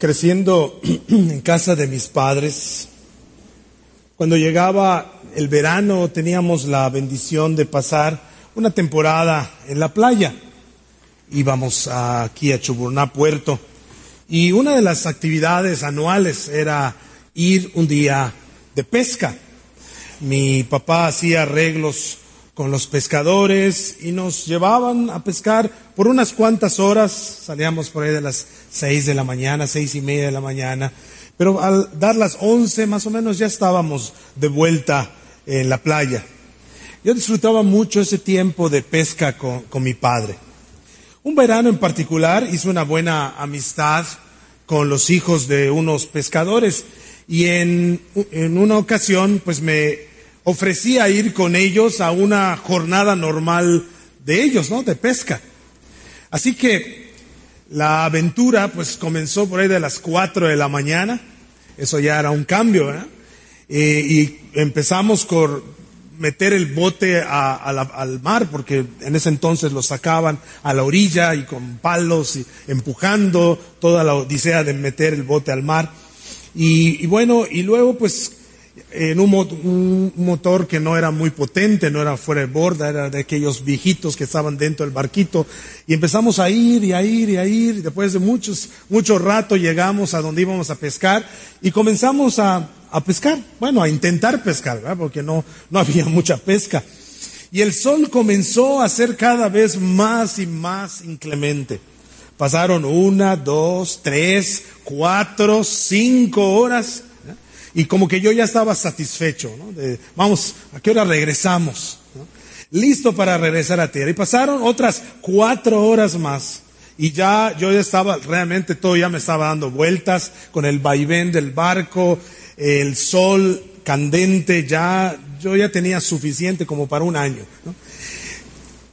Creciendo en casa de mis padres, cuando llegaba el verano teníamos la bendición de pasar una temporada en la playa. Íbamos aquí a Chuburná Puerto y una de las actividades anuales era ir un día de pesca. Mi papá hacía arreglos con los pescadores y nos llevaban a pescar por unas cuantas horas. Salíamos por ahí de las seis de la mañana, seis y media de la mañana. Pero al dar las once más o menos ya estábamos de vuelta en la playa. Yo disfrutaba mucho ese tiempo de pesca con, con mi padre. Un verano en particular hice una buena amistad con los hijos de unos pescadores y en, en una ocasión pues me ofrecía ir con ellos a una jornada normal de ellos, ¿no? De pesca. Así que la aventura pues comenzó por ahí de las 4 de la mañana, eso ya era un cambio, ¿verdad? Eh, y empezamos por meter el bote al mar, porque en ese entonces lo sacaban a la orilla y con palos y empujando toda la odisea de meter el bote al mar. Y bueno, y luego pues en un, motor que no era muy potente, no era fuera de borda, era de aquellos viejitos que estaban dentro del barquito. Y empezamos a ir y a ir y a ir. Y después de muchos, mucho rato llegamos a donde íbamos a pescar y comenzamos a, a pescar. Bueno, a intentar pescar, ¿verdad? porque no, no había mucha pesca. Y el sol comenzó a ser cada vez más y más inclemente. Pasaron una, dos, tres, cuatro, cinco horas y como que yo ya estaba satisfecho, ¿no? Vamos, ¿a qué hora regresamos? Listo para regresar a tierra. Y pasaron otras cuatro horas más. Y ya yo ya estaba, realmente todo ya me estaba dando vueltas con el vaivén del barco, el sol candente, ya, yo ya tenía suficiente como para un año.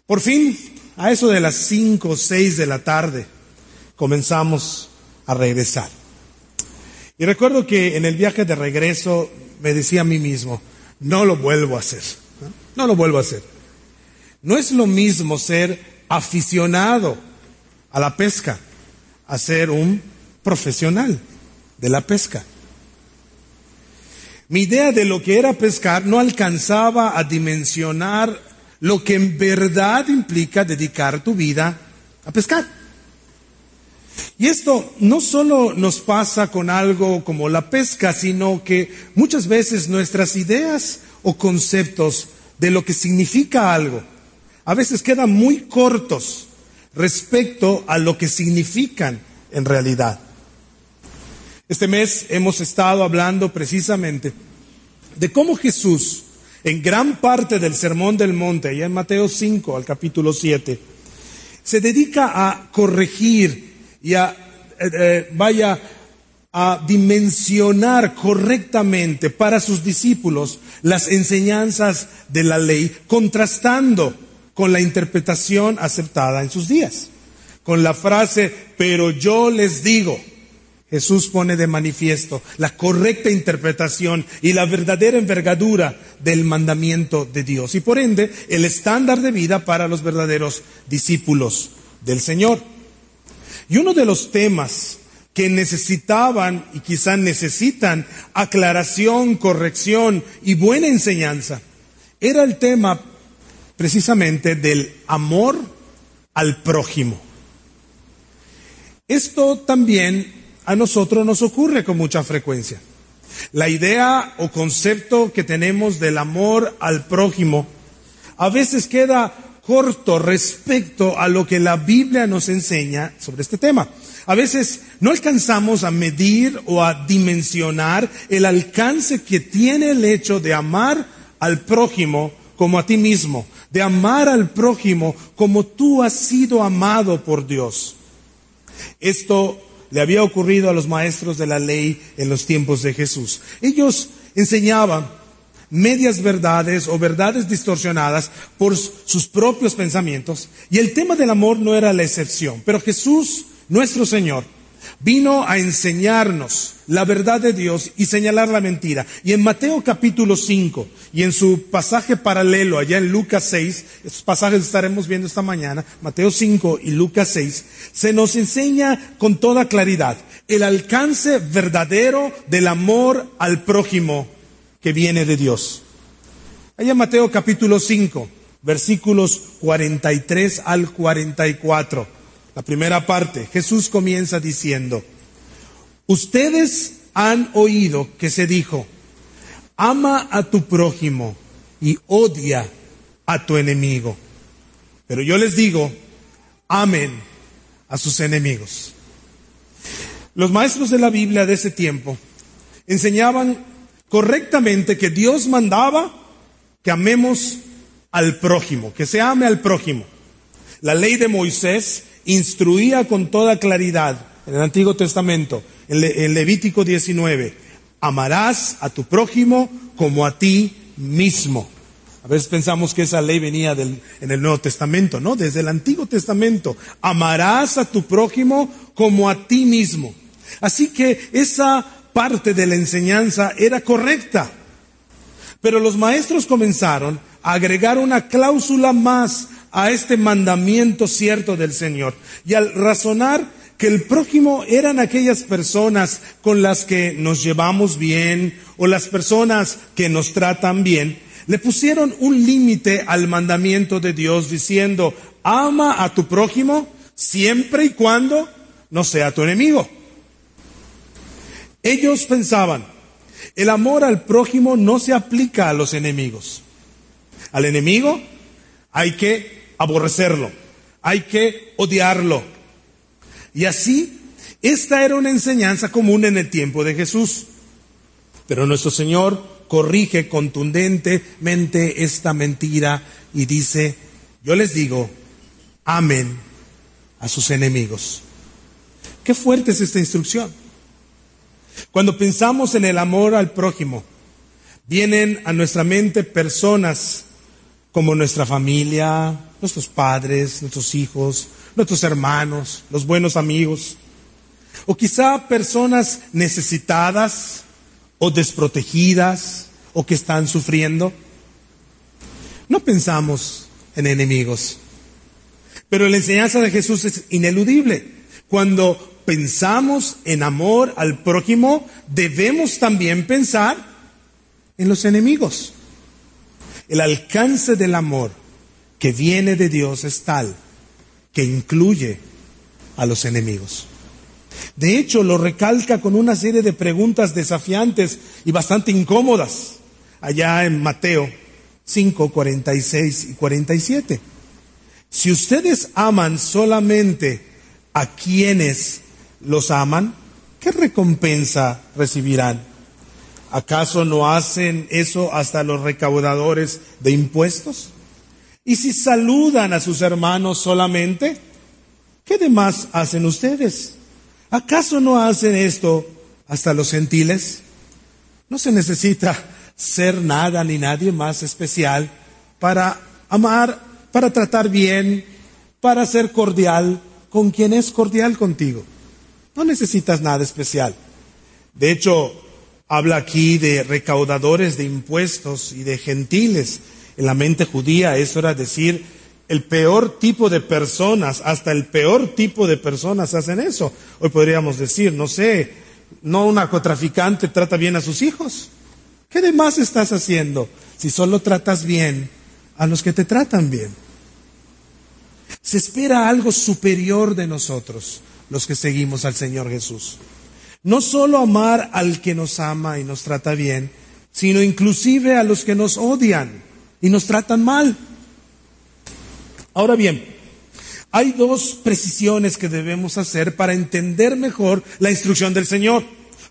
Por fin, a eso de las cinco o seis de la tarde, comenzamos a regresar. Y recuerdo que en el viaje de regreso me decía a mí mismo, no lo vuelvo a hacer, no, lo vuelvo a hacer. No es lo mismo ser aficionado a la pesca a ser un profesional de la pesca. Mi idea de lo que era pescar no alcanzaba a dimensionar lo que en verdad implica dedicar tu vida a pescar. Y esto no solo nos pasa con algo como la pesca, sino que muchas veces nuestras ideas o conceptos de lo que significa algo a veces quedan muy cortos respecto a lo que significan en realidad. Este mes hemos estado hablando precisamente de cómo Jesús, en gran parte del Sermón del Monte, allá en Mateo 5 al capítulo 7, se dedica a corregir y a, eh, eh, vaya a dimensionar correctamente para sus discípulos las enseñanzas de la ley, contrastando con la interpretación aceptada en sus días. Con la frase, pero yo les digo, Jesús pone de manifiesto la correcta interpretación y la verdadera envergadura del mandamiento de Dios y por ende el estándar de vida para los verdaderos discípulos del Señor. Y uno de los temas que necesitaban y quizá necesitan aclaración, corrección y buena enseñanza era el tema precisamente del amor al prójimo. Esto también a nosotros nos ocurre con mucha frecuencia. La idea o concepto que tenemos del amor al prójimo a veces queda corto respecto a lo que la Biblia nos enseña sobre este tema. A veces no alcanzamos a medir o a dimensionar el alcance que tiene el hecho de amar al prójimo como a ti mismo, de amar al prójimo como tú has sido amado por Dios. Esto le había ocurrido a los maestros de la ley en los tiempos de Jesús. Ellos enseñaban medias verdades o verdades distorsionadas por sus propios pensamientos y el tema del amor no era la excepción. Pero Jesús, nuestro Señor, vino a enseñarnos la verdad de Dios y señalar la mentira. Y en Mateo capítulo 5 y en su pasaje paralelo allá en Lucas 6, esos pasajes estaremos viendo esta mañana, Mateo 5 y Lucas 6, se nos enseña con toda claridad el alcance verdadero del amor al prójimo que viene de Dios. Allá en Mateo capítulo 5, versículos 43 al 44. La primera parte, Jesús comienza diciendo, ustedes han oído que se dijo, ama a tu prójimo y odia a tu enemigo. Pero yo les digo, amen a sus enemigos. Los maestros de la Biblia de ese tiempo enseñaban correctamente que Dios mandaba que amemos al prójimo, que se ame al prójimo. La ley de Moisés instruía con toda claridad en el Antiguo Testamento, en, Levítico 19, amarás a tu prójimo como a ti mismo. A veces pensamos que esa ley venía del, en el Nuevo Testamento, ¿no? Desde el Antiguo Testamento. Amarás a tu prójimo como a ti mismo. Así que esa parte de la enseñanza era correcta. Pero los maestros comenzaron a agregar una cláusula más a este mandamiento cierto del Señor. Y al razonar que el prójimo eran aquellas personas con las que nos llevamos bien o las personas que nos tratan bien, le pusieron un límite al mandamiento de Dios diciendo, ama a tu prójimo siempre y cuando no sea tu enemigo. Ellos pensaban, el amor al prójimo no se aplica a los enemigos. Al enemigo hay que aborrecerlo, hay que odiarlo. Y así, esta era una enseñanza común en el tiempo de Jesús. Pero nuestro Señor corrige contundentemente esta mentira y dice, yo les digo, amen a sus enemigos. Qué fuerte es esta instrucción. Cuando pensamos en el amor al prójimo, vienen a nuestra mente personas como nuestra familia, nuestros padres, nuestros hijos, nuestros hermanos, los buenos amigos, o quizá personas necesitadas o desprotegidas o que están sufriendo. No pensamos en enemigos, pero la enseñanza de Jesús es ineludible. Cuando pensamos en amor al prójimo, debemos también pensar en los enemigos. El alcance del amor que viene de Dios es tal que incluye a los enemigos. De hecho, lo recalca con una serie de preguntas desafiantes y bastante incómodas, allá en Mateo 5, 46 y 47. Si ustedes aman solamente a quienes los aman, ¿qué recompensa recibirán? ¿Acaso no hacen eso hasta los recaudadores de impuestos? Y si saludan a sus hermanos solamente, ¿qué demás hacen ustedes? ¿Acaso no hacen esto hasta los gentiles? No se necesita ser nada ni nadie más especial para amar, para tratar bien, para ser cordial con quien es cordial contigo. No necesitas nada especial. De hecho, habla aquí de recaudadores de impuestos y de gentiles en la mente judía eso era decir, el peor tipo de personas, hasta el peor tipo de personas hacen eso. Hoy podríamos decir, no sé, no un narcotraficante trata bien a sus hijos. ¿Qué demás estás haciendo si solo tratas bien a los que te tratan bien? Se espera algo superior de nosotros, los que seguimos al Señor Jesús. No solo amar al que nos ama y nos trata bien, sino inclusive a los que nos odian y nos tratan mal. Ahora bien, hay dos precisiones que debemos hacer para entender mejor la instrucción del Señor.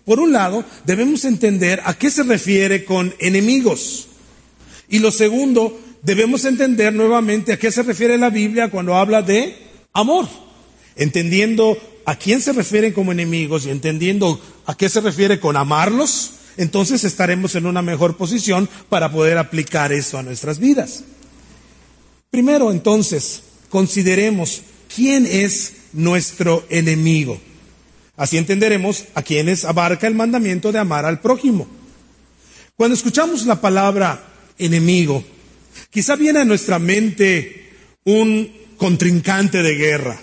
Por un lado, debemos entender a qué se refiere con enemigos. Y lo segundo, debemos entender nuevamente a qué se refiere la Biblia cuando habla de amor, entendiendo a quién se refieren como enemigos y entendiendo a qué se refiere con amarlos, entonces estaremos en una mejor posición para poder aplicar esto a nuestras vidas. Primero, entonces, consideremos quién es nuestro enemigo. Así entenderemos a quienes abarca el mandamiento de amar al prójimo. Cuando escuchamos la palabra enemigo, quizá viene a nuestra mente un contrincante de guerra.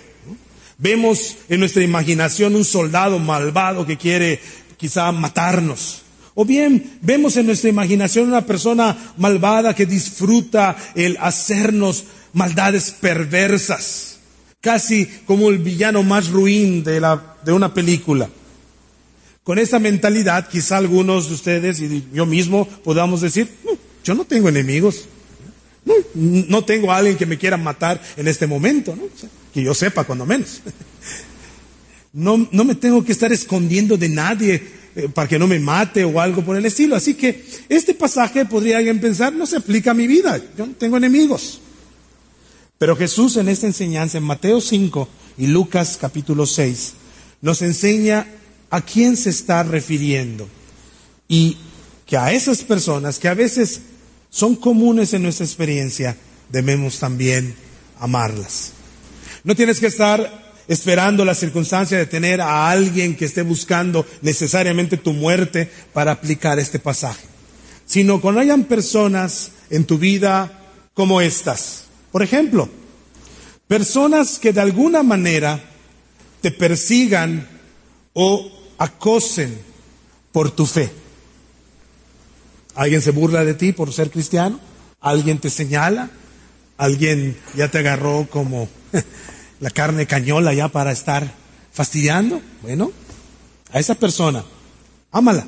Vemos en nuestra imaginación un soldado malvado que quiere quizá matarnos. O bien vemos en nuestra imaginación una persona malvada que disfruta el hacernos maldades perversas, casi como el villano más ruin de, la, de una película. Con esa mentalidad, quizá algunos de ustedes y yo mismo podamos decir, yo no tengo enemigos, no, tengo a alguien que me quiera matar en este momento, que yo sepa cuando menos. No, no me tengo que estar escondiendo de nadie eh, para que no me mate o algo por el estilo. Así que este pasaje podría alguien pensar, no se aplica a mi vida, yo no tengo enemigos. Pero Jesús en esta enseñanza, en Mateo 5 y Lucas capítulo 6, nos enseña a quién se está refiriendo. Y que a esas personas que a veces son comunes en nuestra experiencia, debemos también amarlas. No tienes que estar esperando la circunstancia de tener a alguien que esté buscando necesariamente tu muerte para aplicar este pasaje, sino cuando hayan personas en tu vida como estas. Por ejemplo, personas que de alguna manera te persigan o acosen por tu fe. ¿Alguien se burla de ti por ser cristiano? ¿Alguien te señala? ¿Alguien ya te agarró como la carne cañola ya para estar fastidiando? Bueno, a esa persona, ámala.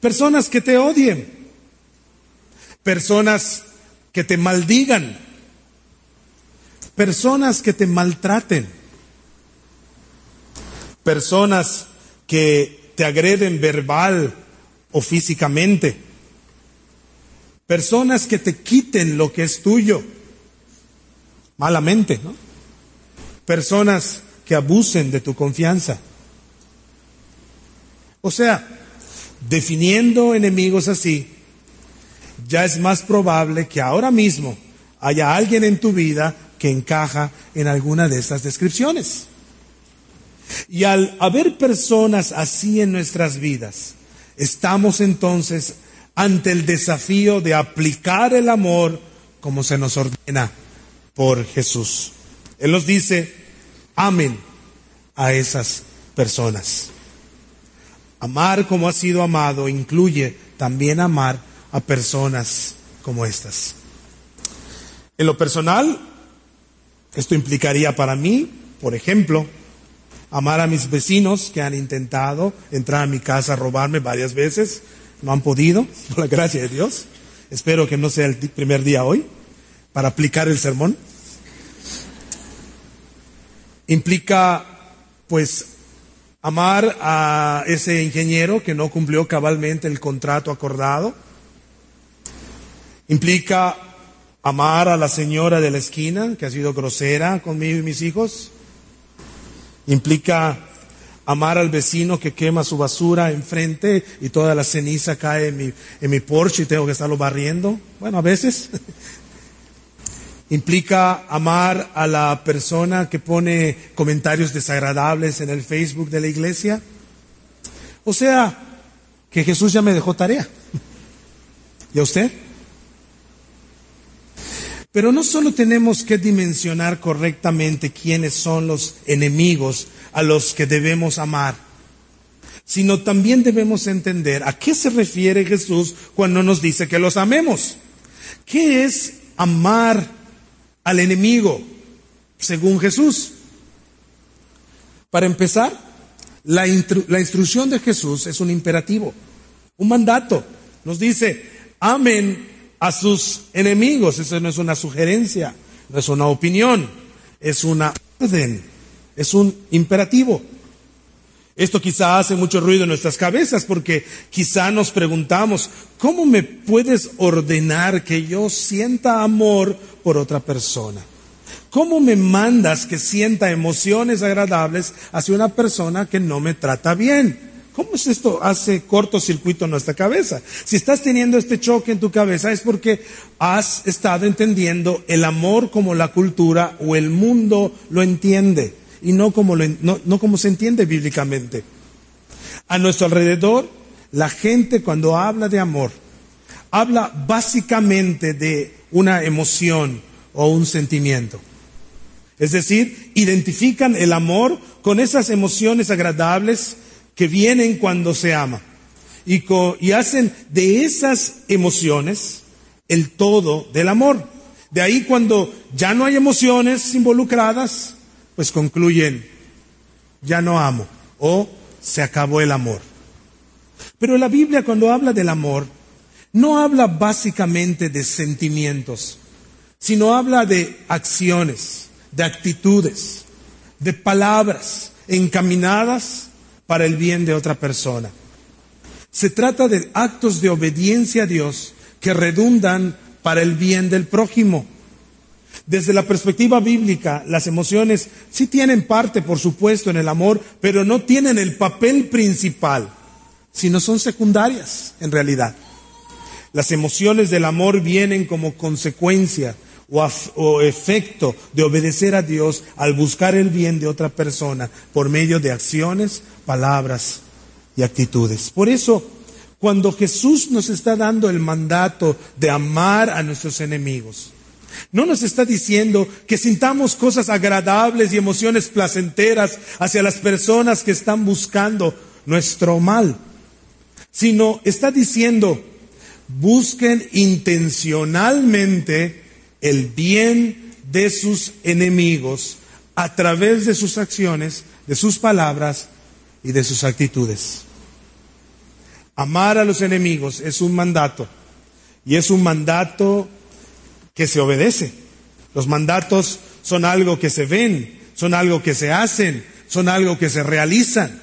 Personas que te odien, personas que te maldigan, personas que te maltraten, personas que te agreden verbal o físicamente, personas que te quiten lo que es tuyo, malamente, ¿no? personas que abusen de tu confianza. O sea, definiendo enemigos así, ya es más probable que ahora mismo haya alguien en tu vida que encaja en alguna de estas descripciones. Y al haber personas así en nuestras vidas, estamos entonces ante el desafío de aplicar el amor como se nos ordena por Jesús. Él nos dice, amen a esas personas. Amar como ha sido amado incluye también amar a personas como estas. En lo personal, esto implicaría para mí, por ejemplo, amar a mis vecinos que han intentado entrar a mi casa a robarme varias veces, no han podido, por la gracia de Dios. Espero que no sea el primer día hoy para aplicar el sermón implica pues amar a ese ingeniero que no cumplió cabalmente el contrato acordado. Implica amar a la señora de la esquina que ha sido grosera conmigo y mis hijos. Implica amar al vecino que quema su basura enfrente y toda la ceniza cae en mi, en mi porche y tengo que estarlo barriendo. Bueno, a veces implica amar a la persona que pone comentarios desagradables en el Facebook de la iglesia. O sea, que Jesús ya me dejó tarea. ¿Y a usted? Pero no solo tenemos que dimensionar correctamente quiénes son los enemigos a los que debemos amar, sino también debemos entender a qué se refiere Jesús cuando nos dice que los amemos. ¿Qué es amar al enemigo, según Jesús. Para empezar, la, instrucción de Jesús es un imperativo, un mandato. Nos dice, amen a sus enemigos. Eso no es una sugerencia, no es una opinión, es una orden, es un imperativo. Esto quizá hace mucho ruido en nuestras cabezas porque quizá nos preguntamos, ¿cómo me puedes ordenar que yo sienta amor por otra persona? ¿Cómo me mandas que sienta emociones agradables hacia una persona que no me trata bien? ¿Cómo es esto? Hace cortocircuito en nuestra cabeza. Si estás teniendo este choque en tu cabeza es porque has estado entendiendo el amor como la cultura o el mundo lo entiende y no como, no, no como se entiende bíblicamente. A nuestro alrededor, la gente cuando habla de amor, habla básicamente de una emoción o un sentimiento. Es decir, identifican el amor con esas emociones agradables que vienen cuando se ama. Y, y, hacen de esas emociones el todo del amor. De ahí cuando ya no hay emociones involucradas, pues concluyen, ya no amo o se acabó el amor. Pero la Biblia cuando habla del amor, no habla básicamente de sentimientos, sino habla de acciones, de actitudes, de palabras encaminadas para el bien de otra persona. Se trata de actos de obediencia a Dios que redundan para el bien del prójimo. Desde la perspectiva bíblica, las emociones sí tienen parte, por supuesto, en el amor, pero no tienen el papel principal, sino son secundarias en realidad. Las emociones del amor vienen como consecuencia o, efecto de obedecer a Dios al buscar el bien de otra persona por medio de acciones, palabras y actitudes. Por eso, cuando Jesús nos está dando el mandato de amar a nuestros enemigos, no nos está diciendo que sintamos cosas agradables y emociones placenteras hacia las personas que están buscando nuestro mal, sino está diciendo, busquen intencionalmente el bien de sus enemigos a través de sus acciones, de sus palabras y de sus actitudes. Amar a los enemigos es un mandato y es un mandato que se obedece. Los mandatos son algo que se ven, son algo que se hacen, son algo que se realizan.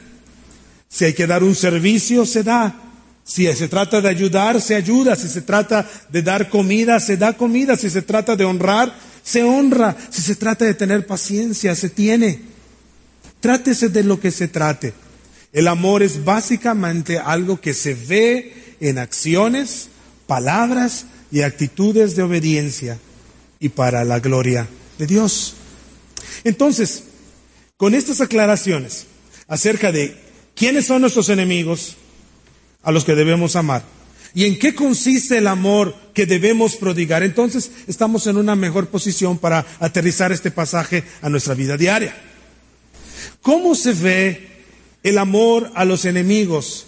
Si hay que dar un servicio, se da. Si se trata de ayudar, se ayuda. Si se trata de dar comida, se da comida. Si se trata de honrar, se honra. Si se trata de tener paciencia, se tiene. Trátese de lo que se trate. El amor es básicamente algo que se ve en acciones, palabras y actitudes de obediencia y para la gloria de Dios. Entonces, con estas aclaraciones acerca de quiénes son nuestros enemigos, a los que debemos amar. ¿Y en qué consiste el amor que debemos prodigar? Entonces estamos en una mejor posición para aterrizar este pasaje a nuestra vida diaria. ¿Cómo se ve el amor a los enemigos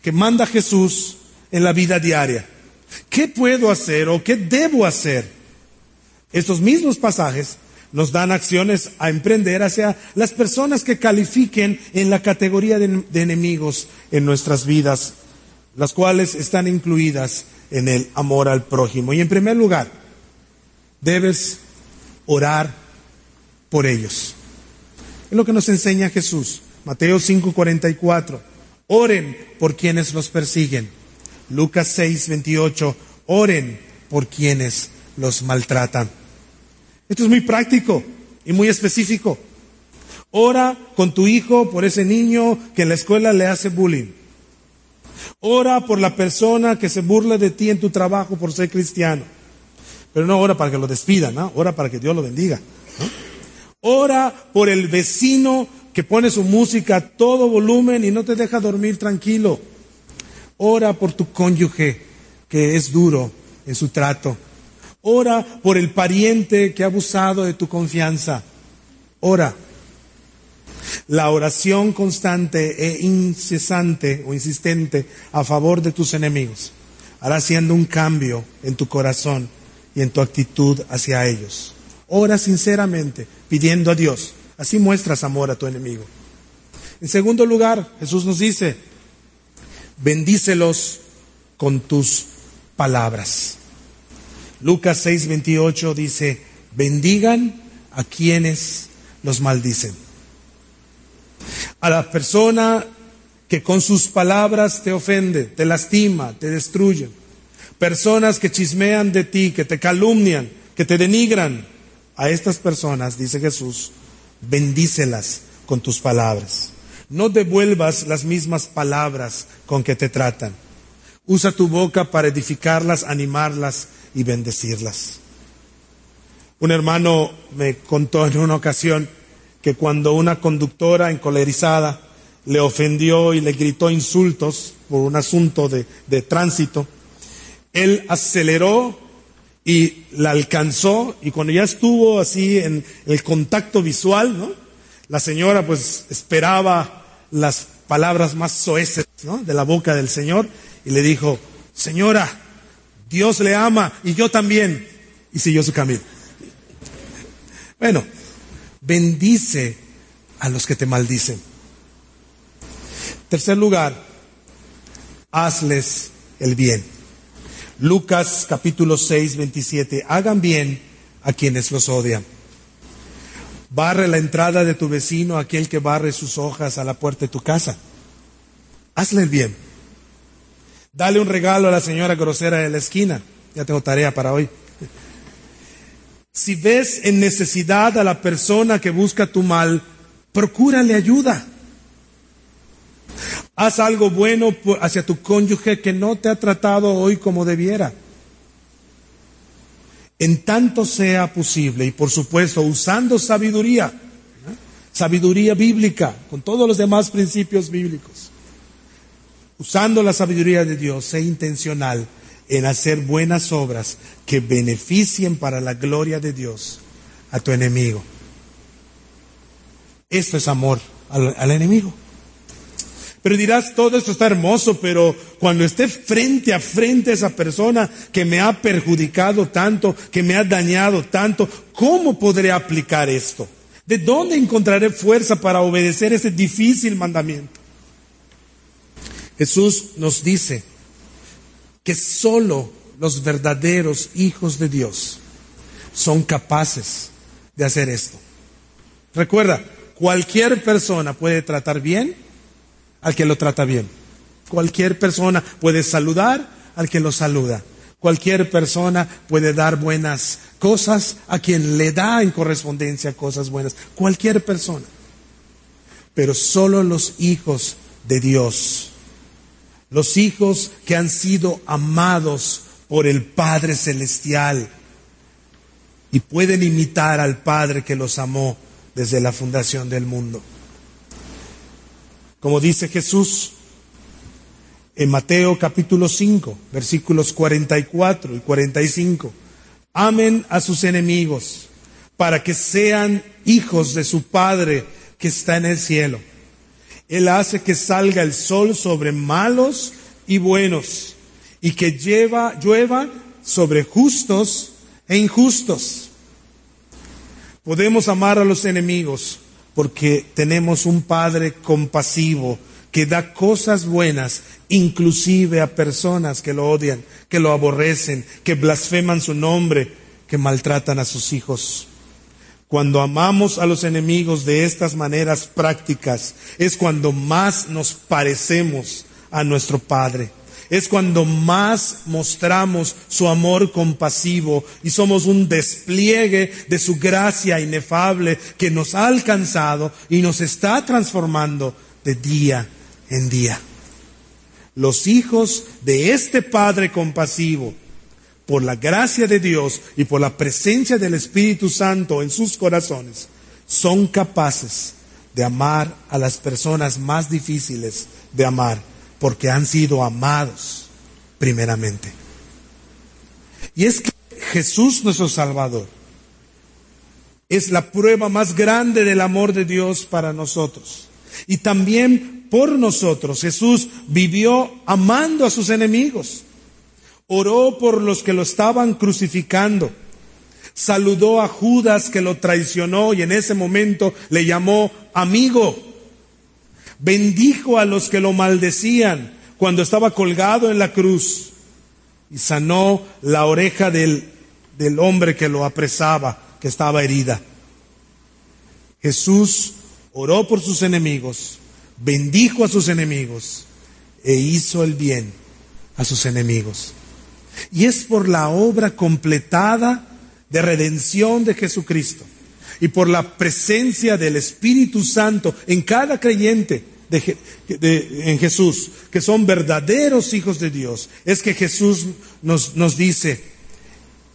que manda Jesús en la vida diaria? ¿Qué puedo hacer o qué debo hacer? Estos mismos pasajes nos dan acciones a emprender hacia las personas que califiquen en la categoría de, enemigos en nuestras vidas las cuales están incluidas en el amor al prójimo. Y en primer lugar, debes orar por ellos. Es lo que nos enseña Jesús. Mateo 5:44. Oren por quienes los persiguen. Lucas 6:28. Oren por quienes los maltratan. Esto es muy práctico y muy específico. Ora con tu hijo por ese niño que en la escuela le hace bullying. Ora por la persona que se burla de ti en tu trabajo por ser cristiano. Pero no ora para que lo despidan, ¿no? ora para que Dios lo bendiga. Ora por el vecino que pone su música a todo volumen y no te deja dormir tranquilo. Ora por tu cónyuge que es duro en su trato. Ora por el pariente que ha abusado de tu confianza. Ora. La oración constante e incesante o insistente a favor de tus enemigos hará haciendo un cambio en tu corazón y en tu actitud hacia ellos. Ora sinceramente, pidiendo a Dios. Así muestras amor a tu enemigo. En segundo lugar, Jesús nos dice, bendícelos con tus palabras. Lucas 6:28 dice, bendigan a quienes los maldicen a la persona que con sus palabras te ofende, te lastima, te destruye. Personas que chismean de ti, que te calumnian, que te denigran. a estas personas, dice Jesús, bendícelas con tus palabras. No devuelvas las mismas palabras con que te tratan. Usa tu boca para edificarlas, animarlas y bendecirlas. Un hermano me contó en una ocasión que cuando una conductora encolerizada le ofendió y le gritó insultos por un asunto de, de tránsito, él aceleró y la alcanzó y cuando ya estuvo así en el contacto visual, ¿no? La señora pues esperaba las palabras más soeces de la boca del Señor y le dijo, Señora, Dios le ama y yo también. Y siguió su camino. Bueno, bendice a los que te maldicen. Tercer lugar, hazles el bien. Lucas capítulo 6, 27. Hagan bien a quienes los odian. Barre la entrada de tu vecino, aquel que barre sus hojas a la puerta de tu casa. Hazle el bien. Dale un regalo a la señora grosera de la esquina. Ya tengo tarea para hoy. Si ves en necesidad a la persona que busca tu mal, procúrale ayuda. Haz algo bueno hacia tu cónyuge que no te ha tratado hoy como debiera en tanto sea posible y por supuesto usando sabiduría, sabiduría bíblica, con todos los demás principios bíblicos, usando la sabiduría de Dios, sé intencional en hacer buenas obras que beneficien para la gloria de Dios a tu enemigo. Esto es amor al, al enemigo. Pero dirás, todo esto está hermoso, pero cuando esté frente a frente a esa persona que me ha perjudicado tanto, que me ha dañado tanto, ¿cómo podré aplicar esto? ¿De dónde encontraré fuerza para obedecer ese difícil mandamiento? Jesús nos dice que solo los verdaderos hijos de Dios son capaces de hacer esto. Recuerda, cualquier persona puede tratar bien al que lo trata bien. Cualquier persona puede saludar al que lo saluda. Cualquier persona puede dar buenas cosas a quien le da en correspondencia cosas buenas. Cualquier persona. Pero solo los hijos de Dios, los hijos que han sido amados por el Padre Celestial y pueden imitar al Padre que los amó desde la fundación del mundo. Como dice Jesús en Mateo capítulo 5, versículos 44 y 45. Amen a sus enemigos para que sean hijos de su Padre que está en el cielo. Él hace que salga el sol sobre malos y buenos y que lleva, llueva sobre justos e injustos. Podemos amar a los enemigos porque tenemos un Padre compasivo que da cosas buenas, inclusive a personas que lo odian, que lo aborrecen, que blasfeman su nombre, que maltratan a sus hijos. Cuando amamos a los enemigos de estas maneras prácticas, es cuando más nos parecemos a nuestro Padre es cuando más mostramos su amor compasivo y somos un despliegue de su gracia inefable que nos ha alcanzado y nos está transformando de día en día. Los hijos de este Padre compasivo, por la gracia de Dios y por la presencia del Espíritu Santo en sus corazones, son capaces de amar a las personas más difíciles de amar porque han sido amados primeramente. Y es que Jesús nuestro Salvador es la prueba más grande del amor de Dios para nosotros. Y también por nosotros Jesús vivió amando a sus enemigos. Oró por los que lo estaban crucificando. Saludó a Judas que lo traicionó y en ese momento le llamó amigo bendijo a los que lo maldecían cuando estaba colgado en la cruz y sanó la oreja del, del hombre que lo apresaba, que estaba herida. Jesús oró por sus enemigos, bendijo a sus enemigos e hizo el bien a sus enemigos. Y es por la obra completada de redención de Jesucristo y por la presencia del Espíritu Santo en cada creyente en Jesús, que son verdaderos hijos de Dios, es que Jesús nos, nos dice,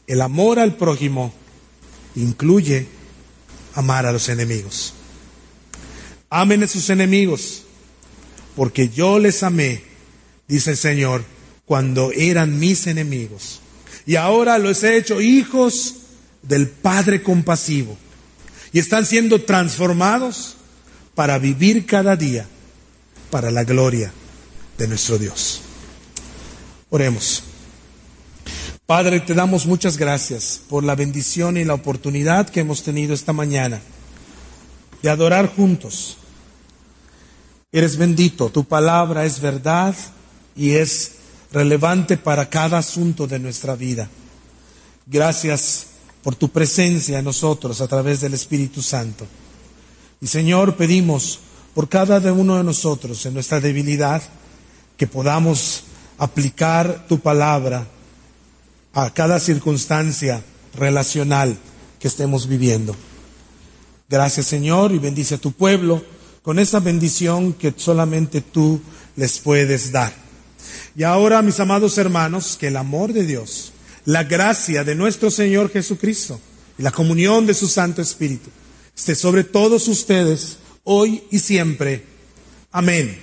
el amor al prójimo incluye amar a los enemigos. Amen a sus enemigos, porque yo les amé, dice el Señor, cuando eran mis enemigos. Y ahora los he hecho hijos del Padre compasivo. Y están siendo transformados para vivir cada día para la gloria de nuestro Dios. Oremos. Padre, te damos muchas gracias por la bendición y la oportunidad que hemos tenido esta mañana de adorar juntos. Eres bendito, tu palabra es verdad y es relevante para cada asunto de nuestra vida. Gracias por tu presencia en nosotros a través del Espíritu Santo. Y Señor, pedimos por cada uno de nosotros en nuestra debilidad que podamos aplicar tu palabra a cada circunstancia relacional que estemos viviendo. Gracias Señor y bendice a tu pueblo con esa bendición que solamente tú les puedes dar. Y ahora, mis amados hermanos, que el amor de Dios, la gracia de nuestro Señor Jesucristo y la comunión de su Santo Espíritu esté sobre todos ustedes hoy y siempre. Amén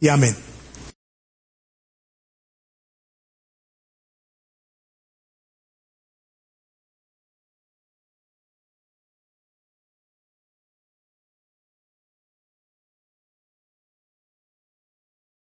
y amén.